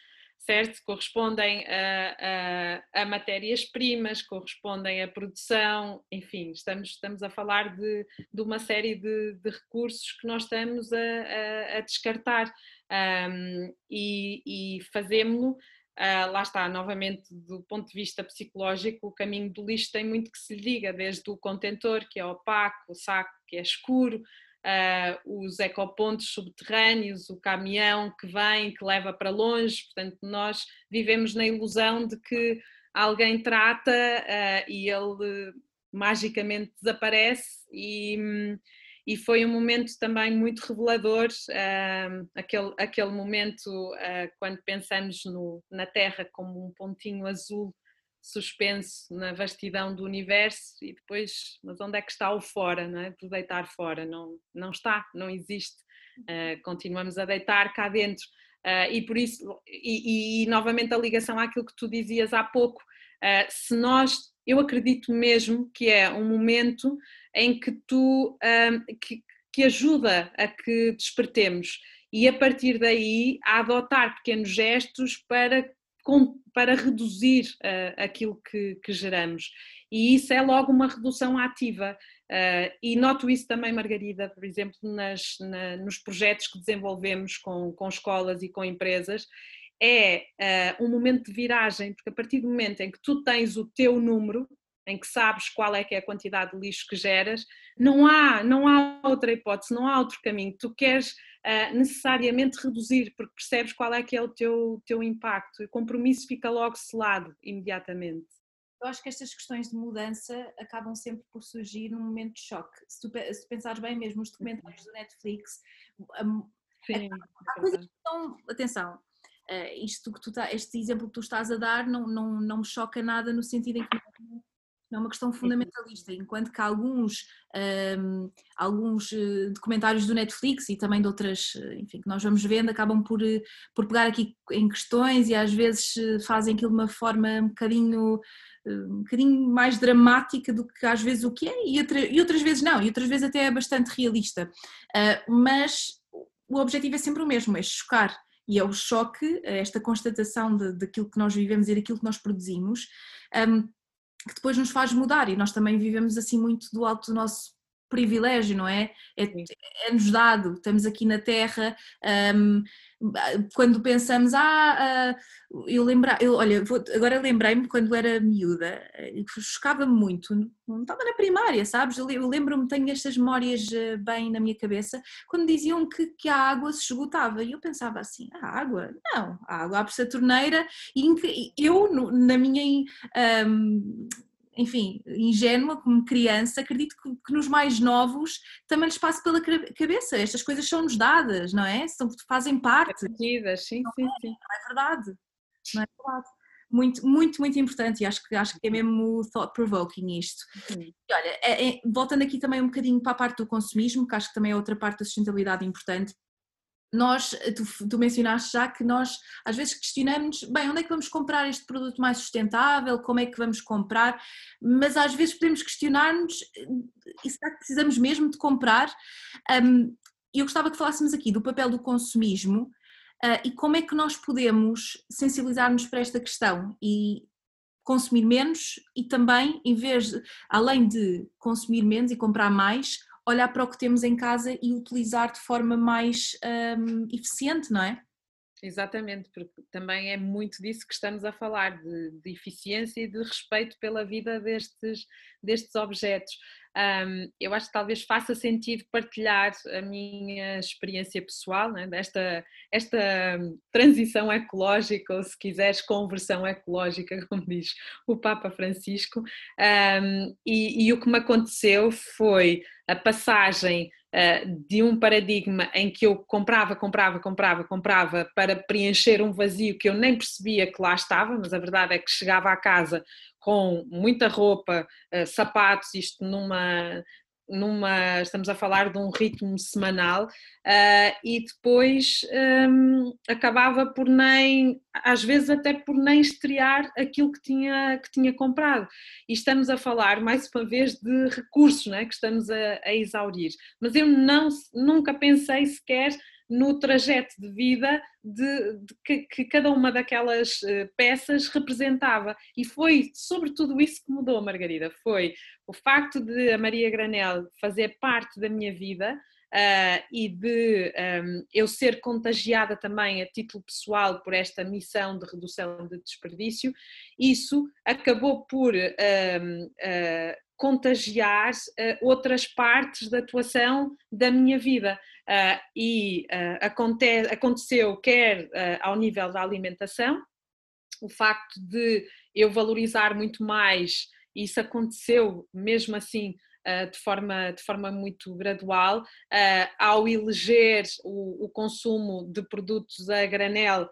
certo? Correspondem a, a, a matérias-primas, correspondem à produção, enfim, estamos, estamos a falar de, de uma série de, de recursos que nós estamos a, a, descartar um, e, e fazemos-lo. Uh, lá está, novamente, do ponto de vista psicológico, o caminho do lixo tem muito que se lhe diga, desde o contentor, que é opaco, o saco, que é escuro, uh, os ecopontos subterrâneos, o caminhão que vem, que leva para longe, portanto, nós vivemos na ilusão de que alguém trata uh, e ele magicamente desaparece. E, e foi um momento também muito revelador, uh, aquele, aquele momento uh, quando pensamos no, na Terra como um pontinho azul suspenso na vastidão do universo e depois, mas onde é que está o fora, não é? Por deitar fora, não, não está, não existe. Uh, continuamos a deitar cá dentro. Uh, e por isso, e, e, e, novamente a ligação àquilo que tu dizias há pouco, uh, se nós, eu acredito mesmo que é um momento em que tu, que, que ajuda a que despertemos e a partir daí a adotar pequenos gestos para para reduzir uh, aquilo que, que, geramos. E isso é logo uma redução ativa. Uh, e noto isso também, Margarida, por exemplo, nas, na, nos projetos que desenvolvemos com, com escolas e com empresas, é uh, um momento de viragem, porque a partir do momento em que tu tens o teu número, em que sabes qual é que é a quantidade de lixo que geras, não há, não há outra hipótese, não há outro caminho. Tu queres uh, necessariamente reduzir, porque percebes qual é que é o teu, teu impacto. E o compromisso fica logo selado imediatamente. Eu acho que estas questões de mudança acabam sempre por surgir num momento de choque. Se tu, se pensares bem mesmo, os documentários do Netflix, Sim, há, coisas que estão, atenção, uh, isto que tu tá, este exemplo que tu estás a dar não, não, não me choca nada no sentido em que é uma questão fundamentalista, enquanto que alguns, um, alguns eh, documentários do Netflix e também de outras, eh, enfim, que nós vamos vendo, acabam por, eh, por pegar aqui em questões e às vezes fazem aquilo de uma forma um bocadinho, um bocadinho mais dramática do que às vezes o que é, e, outra, e outras vezes não, e outras vezes até é bastante realista. Uh, mas o objetivo é sempre o mesmo, é chocar e é o choque, esta constatação daquilo que nós vivemos e daquilo que nós produzimos, um, que depois nos faz mudar e nós também vivemos assim muito do alto do nosso privilégio, não é? É-nos é dado, estamos aqui na Terra, um, quando pensamos, ah, uh, eu lembrar, eu, olha, vou, agora lembrei-me quando era miúda, chocava-me muito, não estava na primária, sabes? Eu, lembro-me, tenho estas memórias uh, bem na minha cabeça, quando diziam que, que a água se esgotava, e eu pensava assim, a água? Não, a água abre-se a torneira, e eu, na minha. Enfim, ingênua como criança, acredito que, que, nos mais novos também lhes passe pela cabeça. Estas coisas são-nos dadas, não é? São, fazem parte. É sim, sim, é, sim. É verdade. Não é verdade. Muito, muito, muito importante e acho que, acho que é mesmo thought-provoking isto. Uhum. E olha, é, é, voltando aqui também um bocadinho para a parte do consumismo, que acho que também é outra parte da sustentabilidade importante, nós, tu, tu, mencionaste já que nós às vezes questionamos, bem, onde é que vamos comprar este produto mais sustentável, como é que vamos comprar, mas às vezes podemos questionar-nos, e será que precisamos mesmo de comprar? Um, eu gostava que falássemos aqui do papel do consumismo uh, e como é que nós podemos sensibilizar-nos para esta questão e consumir menos e também, em vez, além de consumir menos e comprar mais, olhar para o que temos em casa e utilizar de forma mais um, eficiente, não é? Exatamente, porque também é muito disso que estamos a falar, de, de eficiência e de respeito pela vida destes, destes objetos. Um, eu acho que talvez faça sentido partilhar a minha experiência pessoal, né, desta esta transição ecológica, ou se quiseres, conversão ecológica, como diz o Papa Francisco. Um, e, e o que me aconteceu foi a passagem de um paradigma em que eu comprava, comprava, comprava, comprava para preencher um vazio que eu nem percebia que lá estava, mas a verdade é que chegava à casa com muita roupa, uh, sapatos, isto numa, numa, estamos a falar de um ritmo semanal uh, e depois um, acabava por nem, às vezes até por nem estrear aquilo que tinha, que tinha comprado. E estamos a falar mais uma vez de recursos né, que estamos a, a exaurir. Mas eu não, nunca pensei sequer no trajeto de vida de, de que, que, cada uma daquelas eh, peças representava. E foi sobretudo isso que mudou, Margarida. Foi o facto de a Maria Granel fazer parte da minha vida. Uh, e de um, ehm, eu ser contagiada também a título pessoal por esta missão de redução de desperdício, isso acabou por um, ehm, uh, eh, contagiar uh, outras partes da atuação da minha vida. Uh, e uh, aconte aconteceu quer ao nível da alimentação, o facto de eu valorizar muito mais, isso aconteceu mesmo assim de, forma, de forma muito gradual, ao eleger o, o consumo de produtos a granel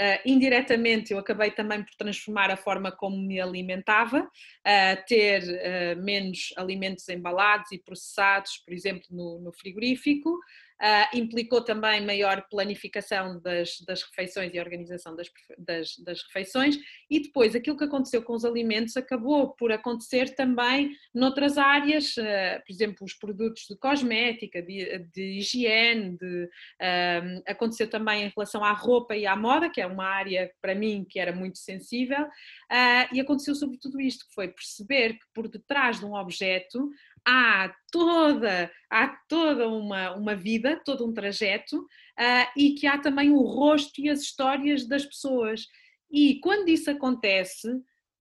Uh, indiretamente, eu acabei também por transformar a forma como me alimentava, uh, ter uh, menos alimentos embalados e processados, por exemplo, no, no frigorífico, Uh, implicou também maior planificação das, das refeições e organização das, das, das, refeições, e depois aquilo que aconteceu com os alimentos acabou por acontecer também noutras áreas, uh, por exemplo, os produtos de cosmética, de, de higiene, de, uh, aconteceu também em relação à roupa e à moda, que é uma área para mim que era muito sensível, e aconteceu sobretudo isto, que foi perceber que por detrás de um objeto há toda, há toda uma, uma vida, todo um trajeto uh, e que há também o rosto e as histórias das pessoas. E quando isso acontece,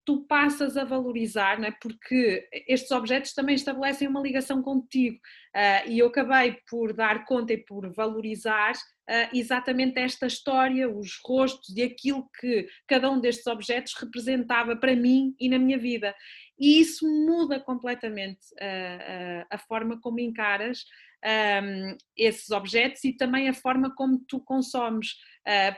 tu passas a valorizar, não é? porque estes objetos também estabelecem uma ligação contigo. Uh, e eu acabei por dar conta e por valorizar uh, exatamente esta história, os rostos e aquilo que cada um destes objetos representava para mim e na minha vida. E isso muda completamente uh, a forma como encaras um, esses objetos e também a forma como tu consomes,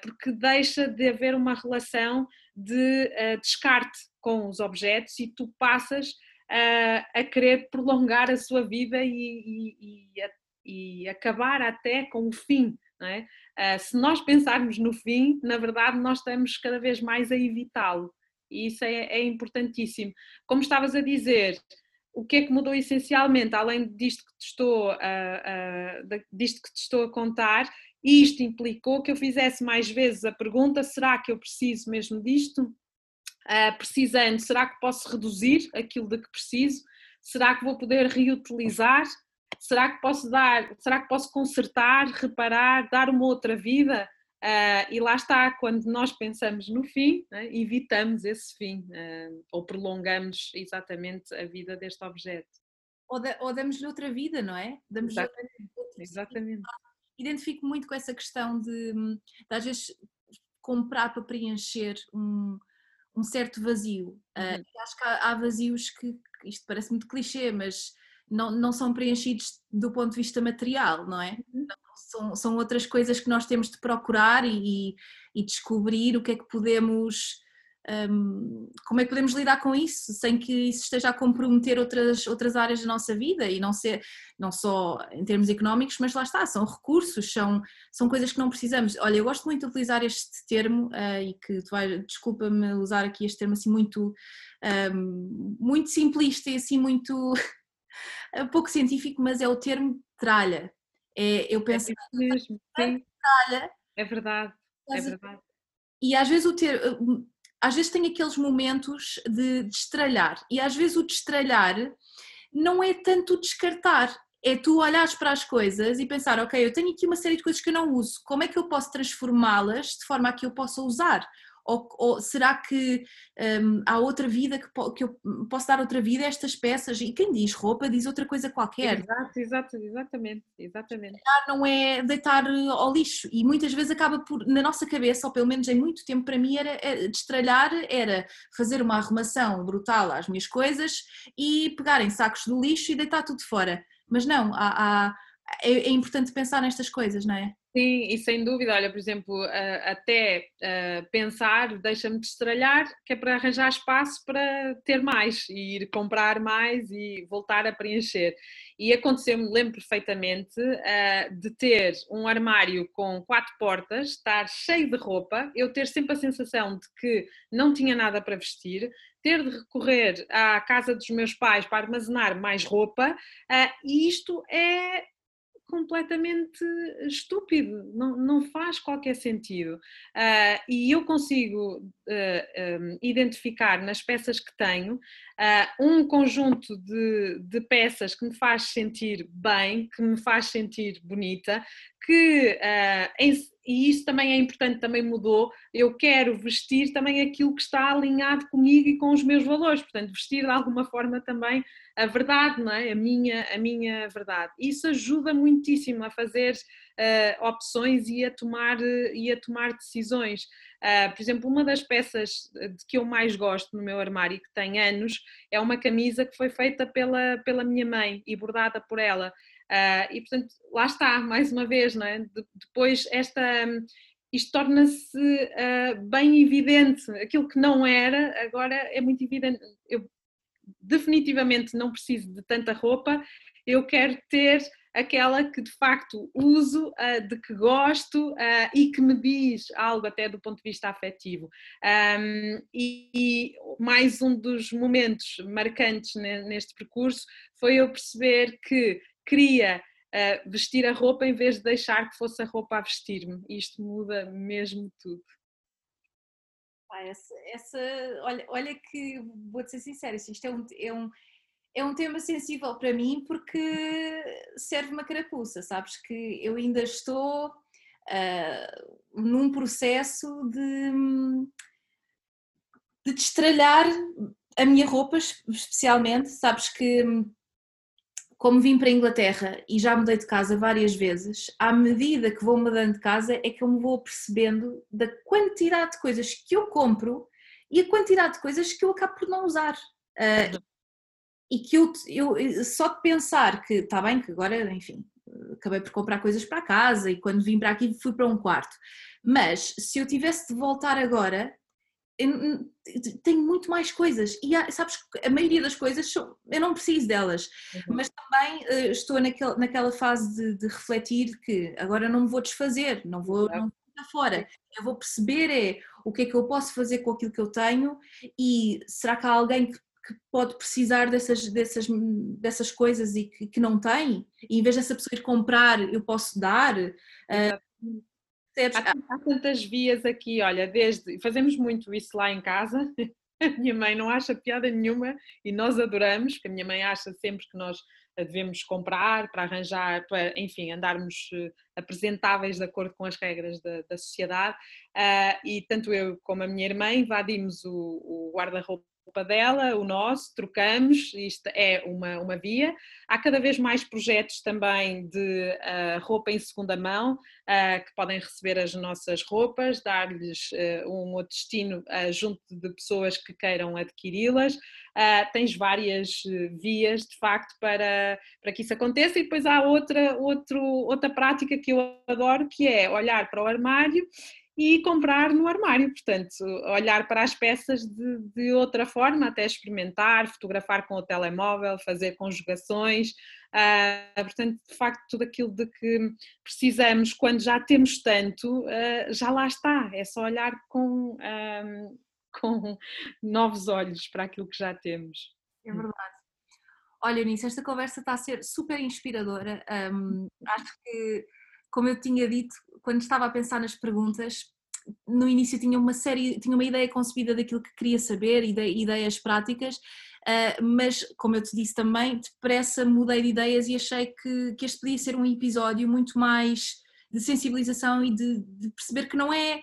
porque deixa de haver uma relação de descarte com os objetos e tu passas a, a querer prolongar a sua vida e, e, e, a, e acabar até com o fim. É? Uh, se nós pensarmos no fim, na verdade, nós estamos cada vez mais a evitá-lo. E isso é, é, importantíssimo. Como estavas a dizer, o que é que mudou essencialmente, além disto que te estou a, disto que te estou a contar, isto implicou que eu fizesse mais vezes a pergunta: será que eu preciso mesmo disto? Uh, precisando, será que posso reduzir aquilo de que preciso? Será que vou poder reutilizar? Será que posso dar? Será que posso consertar, reparar, dar uma outra vida? Uh, e lá está, quando nós pensamos no fim, né, evitamos esse fim uh, ou prolongamos exatamente a vida deste objeto. Ou, da, ou damos-lhe outra vida, não é? Damos exatamente. Outra... exatamente. Identifico muito com essa questão de, de às vezes comprar para preencher um, um certo vazio. Uhum. Uh, acho que há, há, vazios que, isto parece muito clichê, mas não, não são preenchidos do ponto de vista material, não é? Uhum são, são outras coisas que nós temos de procurar e, e descobrir o que é que podemos. Um, como é que podemos lidar com isso sem que isso esteja a comprometer outras, outras áreas da nossa vida e não ser não só em termos económicos, mas lá está, são recursos, são, são coisas que não precisamos. Olha, eu gosto muito de utilizar este termo uh, e que tu vais, desculpa-me usar aqui este termo assim muito, um, muito simplista e assim muito pouco científico, mas é o termo tralha. É, eu é penso é mesmo, sim. É verdade, é verdade. E às vezes o ter, às vezes tem aqueles momentos de destralhar e às vezes o destralhar não é tanto descartar, é tu olhares para as coisas e pensar, ok, eu tenho aqui uma série de coisas que eu não uso, como é que eu posso transformá-las de forma a que eu possa usar? Ou, ou será que um, há outra vida que, que, eu posso dar outra vida a estas peças? E quem diz roupa diz outra coisa qualquer. Exato, exato, exatamente, exatamente. Não é deitar eh, ao lixo e muitas vezes acaba por, na nossa cabeça, ou pelo menos em muito tempo para mim, era, era destralhar, era fazer uma arrumação brutal às minhas coisas e pegar em sacos do lixo e deitar tudo fora. Mas não, há, há é, é importante pensar nestas coisas, não é? Sim, e sem dúvida, olha, por exemplo, até pensar, deixa-me destralhar, que é para arranjar espaço para ter mais, e ir comprar mais e voltar a preencher. E aconteceu-me, lembro perfeitamente, de ter um armário com quatro portas, estar cheio de roupa, eu ter sempre a sensação de que não tinha nada para vestir, ter de recorrer à casa dos meus pais para armazenar mais roupa, e isto é completamente estúpido, não, não faz qualquer sentido. Uh, e eu consigo uh, ah, um, identificar nas peças que tenho uh, um conjunto de, de, peças que me faz sentir bem, que me faz sentir bonita, que em, e isso também é importante, também mudou. Eu quero vestir também aquilo que está alinhado comigo e com os meus valores, portanto, vestir de alguma forma também a verdade, não é? A minha, a minha verdade. Isso ajuda muitíssimo a fazer uh, opções e a tomar, e a tomar decisões. Uh, por exemplo, uma das peças de que eu mais gosto no meu armário que tem anos é uma camisa que foi feita pela, pela minha mãe e bordada por ela. Uh, e portanto, lá está, mais uma vez, não é? De, depois esta isto torna-se uh, bem evidente. Aquilo que não era, agora é muito evidente. Eu definitivamente não preciso de tanta roupa, eu quero ter aquela que de facto uso, uh, de que gosto uh, e que me diz algo até do ponto de vista afetivo. E, mais um dos momentos marcantes neste percurso foi eu perceber que queria uh, vestir a roupa em vez de deixar que fosse a roupa a vestir-me. Isto muda mesmo tudo. Ah, essa, essa, olha, olha que vou-te ser sincera, isto é um, é, um, é um tema sensível para mim porque serve uma carapuça, sabes? Que eu ainda estou uh, num processo de, de destralhar a minha roupa, especialmente, sabes? Que como vim para a Inglaterra e já mudei de casa várias vezes, à medida que vou mudando de casa é que eu me vou percebendo da quantidade de coisas que eu compro e a quantidade de coisas que eu acabo por não usar. Uh, e que eu, eu só de pensar que está bem, que agora, enfim, acabei por comprar coisas para casa e quando vim para aqui fui para um quarto. Mas se eu tivesse de voltar agora, tenho muito mais coisas e há, sabes a maioria das coisas eu não preciso delas uhum. mas também uh, estou naquele, naquela fase de, de, refletir que agora não me vou desfazer não vou, não vou fora eu vou perceber é o que é que eu posso fazer com aquilo que eu tenho e será que há alguém que, que pode precisar dessas, dessas, dessas coisas e que, que, não tem e em vez dessa pessoa ir comprar eu posso dar uh, Há, há tantas vias aqui, olha, desde fazemos muito isso lá em casa. A minha mãe não acha piada nenhuma e nós adoramos, porque a minha mãe acha sempre que nós devemos comprar para arranjar, para, enfim, andarmos eh, apresentáveis de acordo com as regras da, da sociedade. Uh, e tanto eu como a minha irmã invadimos o, o guarda-roupa roupa dela, o nosso, trocamos, isto é uma, uma via. Há cada vez mais projetos também de uh, roupa em segunda mão, uh, que podem receber as nossas roupas, dar-lhes uh, um outro destino junto de pessoas que queiram adquiri-las. tens várias vias, de facto, para, para que isso aconteça, e depois há outra, outro, outra prática que eu adoro, que é olhar para o armário e comprar no armário, portanto, olhar para as peças de, de, outra forma, até experimentar, fotografar com o telemóvel, fazer conjugações, uh, portanto, de facto, tudo aquilo de que precisamos quando já temos tanto, uh, já lá está, é só olhar com, ah, com novos olhos para aquilo que já temos. É verdade. Olha, Eunice, esta conversa está a ser super inspiradora. Um, acho que como eu tinha dito, quando estava a pensar nas perguntas, no início tinha uma série, tinha uma ideia concebida daquilo que queria saber, ideias práticas, uh, mas como eu te disse também, depressa mudei de ideias e achei que, que este podia ser um episódio muito mais de sensibilização e de, de perceber que não é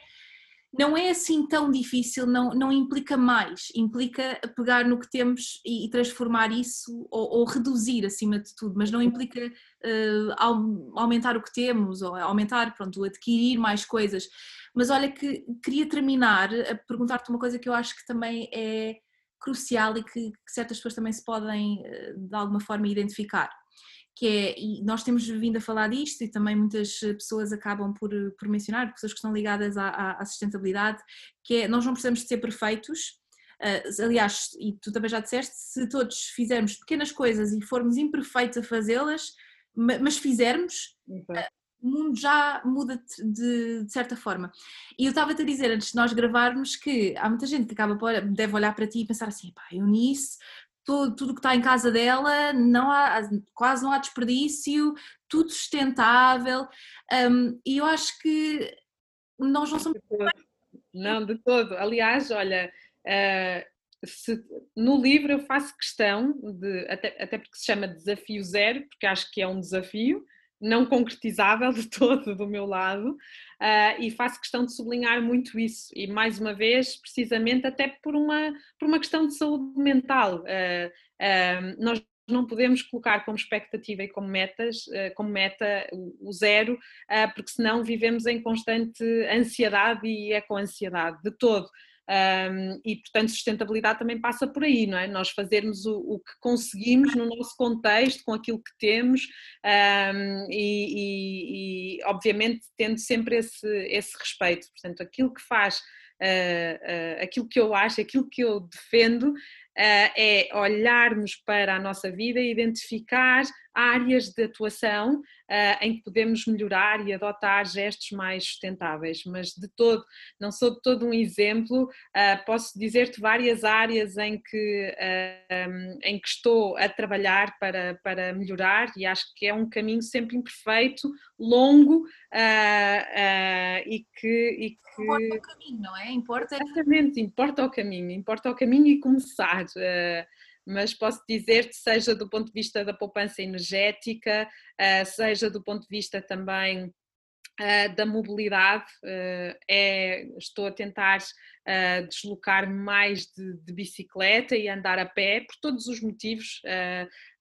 não é assim tão difícil, não, não implica mais, implica pegar no que temos e, e transformar isso ou, ou, reduzir acima de tudo, mas não implica uh, aumentar o que temos ou aumentar, pronto, adquirir mais coisas. Mas olha que queria terminar a perguntar-te uma coisa que eu acho que também é crucial e que, que certas pessoas também se podem eh, de alguma forma identificar que é, e nós temos vindo a falar disto e também muitas pessoas acabam por, por mencionar, pessoas que estão ligadas à, à sustentabilidade, que é nós não precisamos de ser perfeitos, uh, aliás, e tu também já disseste, se todos fizermos pequenas coisas e formos imperfeitos a fazê-las, mas fizermos, uh, o mundo já muda de, de, certa forma. E eu estava-te a dizer antes de nós gravarmos que há muita gente que acaba por, deve olhar para ti e pensar assim, pá, eu nisso tudo, que está em casa dela, não há, quase não há desperdício, tudo sustentável. Um, e eu acho que nós não somos. Não, de todo. Aliás, olha, uh, se, no livro eu faço questão de, até, até porque se chama Desafio Zero, porque acho que é um desafio, não concretizável de todo do meu lado, uh, e faço questão de sublinhar muito isso, e mais uma vez, precisamente até por uma, por uma questão de saúde mental. Uh, uh, nós não podemos colocar como expectativa e como metas, como meta o, zero, porque senão vivemos em constante ansiedade e é com ansiedade de todo. Um, e, portanto, sustentabilidade também passa por aí, não é? Nós fazermos o, o que conseguimos no nosso contexto, com aquilo que temos um, e, e, e, obviamente, tendo sempre esse, esse respeito. Portanto, aquilo que faz, uh, uh, aquilo que eu acho, aquilo que eu defendo, é olharmos para a nossa vida e identificar áreas de atuação uh, em que podemos melhorar e adotar gestos mais sustentáveis, mas de todo, não sou de todo um exemplo, uh, posso dizer-te várias áreas em que, uh, um, em que estou a trabalhar para, para melhorar e acho que é um caminho sempre imperfeito, longo e que... E que... Importa o caminho, não é? Importa... Exatamente, importa o caminho, importa o caminho e começar mas posso dizer-te, seja do ponto de vista da poupança energética, eh, seja do ponto de vista também eh, da mobilidade, eh, é, estou a tentar deslocar mais de, de, bicicleta e andar a pé, por todos os motivos,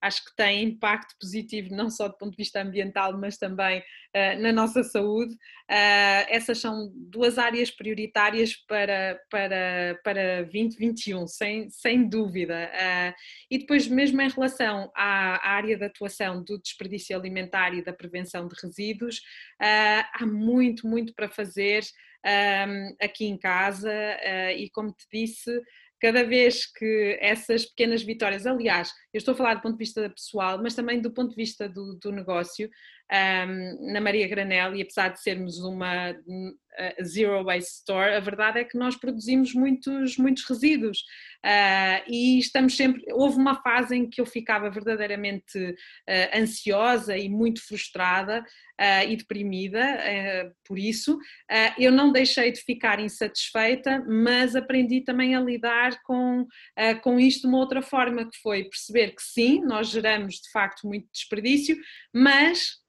acho que tem impacto positivo não só do ponto de vista ambiental, mas também uh, na nossa saúde. Uh, essas são duas áreas prioritárias para, para, para 2021, sem, sem dúvida. Uh, e depois, mesmo em relação à, à, área de atuação do desperdício alimentar e da prevenção de resíduos, há muito, muito para fazer. Um, aqui em casa e como te disse, cada vez que essas pequenas vitórias, aliás, eu estou a falar do ponto de vista pessoal, mas também do ponto de vista do, do negócio, um, na Maria Granel e apesar de sermos uma uh, zero waste store, a verdade é que nós produzimos muitos, muitos resíduos uh, e estamos sempre. Houve uma fase em que eu ficava verdadeiramente uh, ansiosa e muito frustrada e deprimida por isso. eu não deixei de ficar insatisfeita, mas aprendi também a lidar com, com isto de uma outra forma, que foi perceber que sim, nós geramos de facto muito desperdício, mas Uh,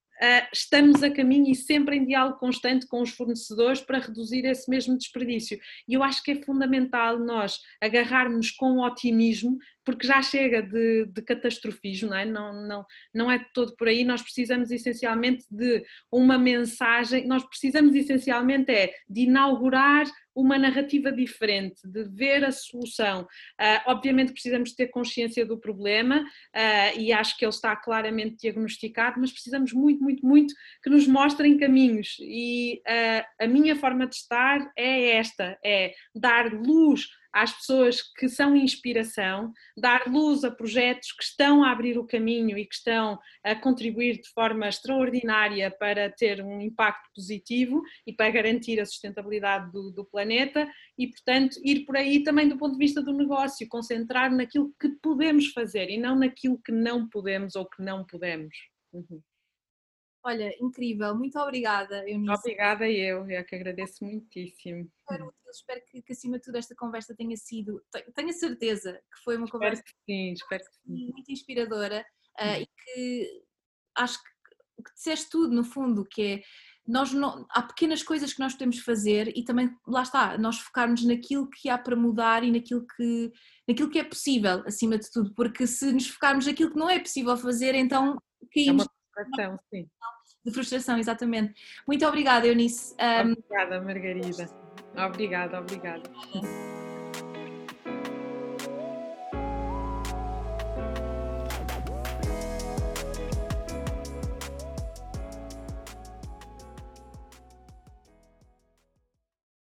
estamos a caminho e sempre em diálogo constante com os fornecedores para reduzir esse mesmo desperdício. E eu acho que é fundamental nós agarrarmos com otimismo, porque já chega de, de catastrofismo, não é? Não, não, não é todo por aí. Nós precisamos essencialmente de uma mensagem, nós precisamos essencialmente é de inaugurar uma narrativa diferente, de ver a solução. Uh, obviamente precisamos ter consciência do problema uh, e acho que ele está claramente diagnosticado, mas precisamos muito, muito, muito que nos mostrem caminhos. E uh, a minha forma de estar é esta: é dar luz às pessoas que são inspiração, dar luz a projetos que estão a abrir o caminho e que estão a contribuir de forma extraordinária para ter um impacto positivo e para garantir a sustentabilidade do, do planeta e, portanto, ir por aí também do ponto de vista do negócio, concentrar naquilo que podemos fazer e não naquilo que não podemos ou que não podemos. Uhum. Olha, incrível, muito obrigada, Eunice. Obrigada eu, eu que agradeço muitíssimo. Espero, espero que, que, acima de tudo esta conversa tenha sido, tenho a certeza que foi uma espero conversa sim, muito inspiradora uh, e que acho que o que disseste tudo no fundo, que é nós não, há pequenas coisas que nós podemos fazer e também lá está, nós focarmos naquilo que há para mudar e naquilo que, naquilo que é possível, acima de tudo, porque se nos focarmos naquilo que não é possível fazer, então caímos. Frustração, sim de frustração, exatamente. Muito obrigada, Eunice. Um... Obrigada, Margarida. Obrigada, obrigada.